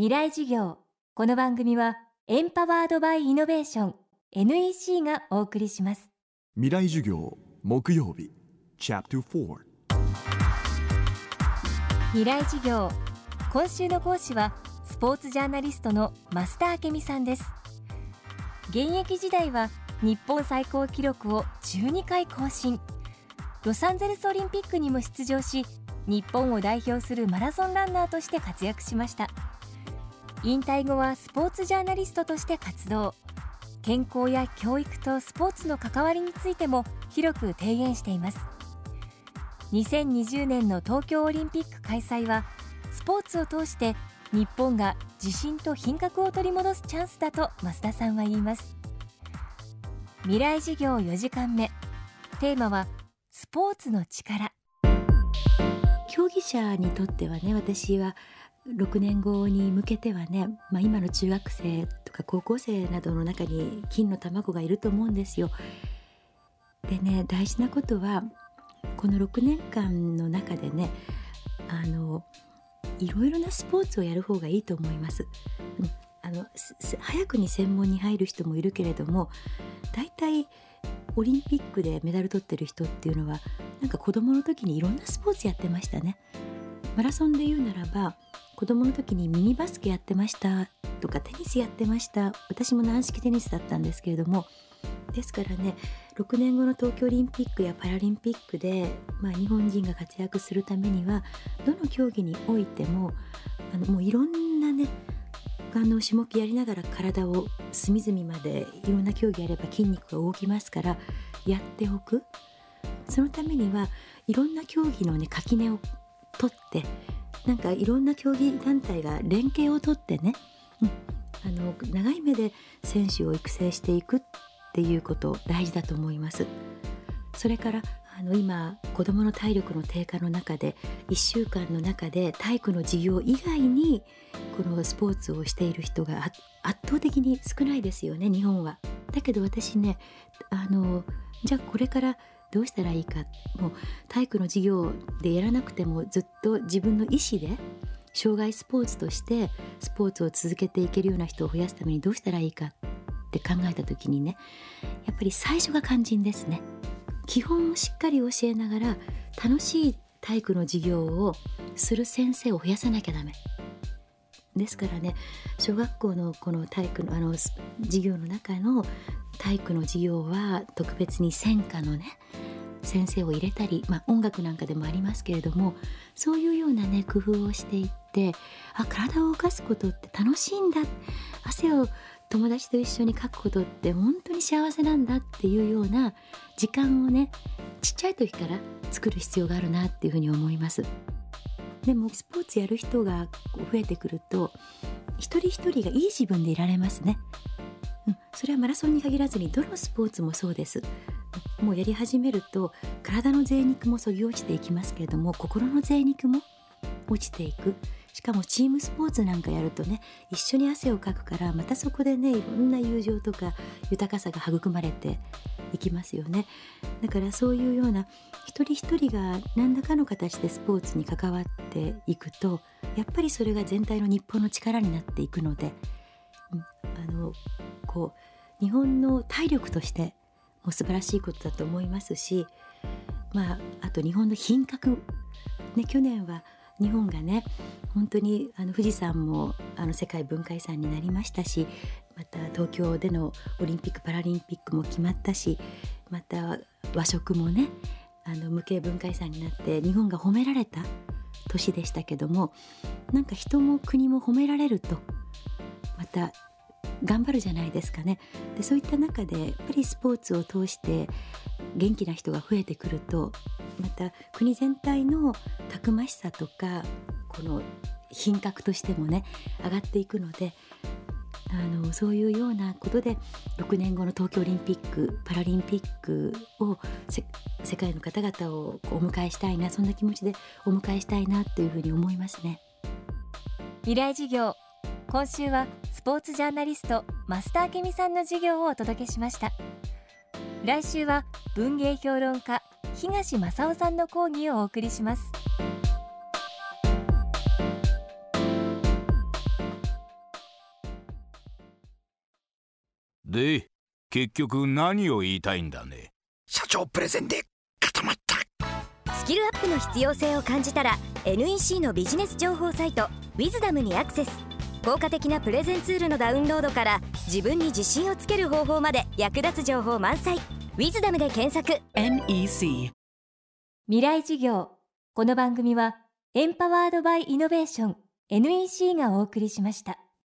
未来授業。この番組はエンパワードバイイノベーション NEC がお送りします。未来授業木曜日チャプター4未来授業。今週の講師はスポーツジャーナリストの増田明美さんです。現役時代は日本最高記録を12回更新。ロサンゼルスオリンピックにも出場し日本を代表するマラソンランナーとして活躍しました引退後はスポーツジャーナリストとして活動。健康や教育とスポーツの関わりについても広く提言しています。2020年の東京オリンピック開催はスポーツを通して日本が自信と品格を取り戻すチャンスだと増田さんは言います。未来事業4時間目。テーマはスポーツの力。競技者にとってはね私は6年後に向けてはね、まあ、今の中学生とか高校生などの中に金の卵がいると思うんですよ。でね大事なことはこの6年間の中でねあのいろいろなスポーツをやる方がいいと思います。うん、あの早くに専門に入る人もいるけれども大体オリンピックでメダル取ってる人っていうのはなんか子供の時にいろんなスポーツやってましたね。マラソンで言うならば子供の時にミニバスケやってましたとかテニスやってました。私も軟式テニスだったんですけれどもですからね6年後の東京オリンピックやパラリンピックで、まあ、日本人が活躍するためにはどの競技においてもあのもういろんなねあの種目やりながら体を隅々までいろんな競技やれば筋肉が動きますからやっておく。そのためにはいろんな競技のね垣根を取ってなんかいろんな競技団体が連携をとってね、うん、あの長い目で選手を育成していくっていうこと大事だと思います。それからあの今子どもの体力の低下の中で1週間の中で体育の授業以外にこのスポーツをしている人が圧倒的に少ないですよね日本は。だけど私ねあのじゃあこれからどうしたらいいかもう体育の授業でやらなくてもずっと自分の意思で障害スポーツとしてスポーツを続けていけるような人を増やすためにどうしたらいいかって考えた時にねやっぱり最初が肝心ですね。基本をしっかり教えながら楽しい体育の授業をする先生を増やさなきゃダメ。ですからね小学校のこの体育のあの授業の中の体育の授業は特別に専科のね先生を入れたり、まあ、音楽なんかでもありますけれどもそういうようなね工夫をしていってあ体を動かすことって楽しいんだ汗を友達と一緒に描くことって本当に幸せなんだっていうような時間をねちっちゃい時から作る必要があるなっていうふうに思います。でもスポーツやる人が増えてくると一人一人がいい自分でいられますね。うん、それはマラソンに限らずにどのスポーツもそうです。もうやり始めると体の贅肉もそぎ落ちていきますけれども心の贅肉も落ちていくしかもチームスポーツなんかやるとね一緒に汗をかくからまたそこでねいろんな友情とか豊かさが育まれていきますよね。だからそういうような一人一人が何らかの形でスポーツに関わっていくとやっぱりそれが全体の日本の力になっていくので、あのこう日本の体力としても素晴らしいことだと思いますしまああと日本の品格。ね去年は日本がね本当にあの富士山もあの世界文化遺産になりましたしまた東京でのオリンピック・パラリンピックも決まったしまた和食もねあの無形文化遺産になって日本が褒められた年でしたけどもなんか人も国も褒められるとまた頑張るじゃないですかねでそういった中でやっぱりスポーツを通して元気な人が増えてくるとまた国全体のたくましさとかこの品格としてもね上がっていくのであのそういうようなことで6年後の東京オリンピック・パラリンピックを世界の方々をお迎えしたいなそんな気持ちでお迎えしたいなというふうに思いますね。未来授業今週はスポーツジャーナリスト増田明美さんの授業をお届けしました。来週は文芸評論家東正夫さんの講義をお送りします。で結局何を言いたいんだね？社長プレゼンで固まった。スキルアップの必要性を感じたら NEC のビジネス情報サイト「ウィズダムにアクセス。効果的なプレゼンツールのダウンロードから自分に自信をつける方法まで役立つ情報満載「ウィズダムで検索。NEC 未来授業。この番組はエンパワードバイイノベーション NEC がお送りしました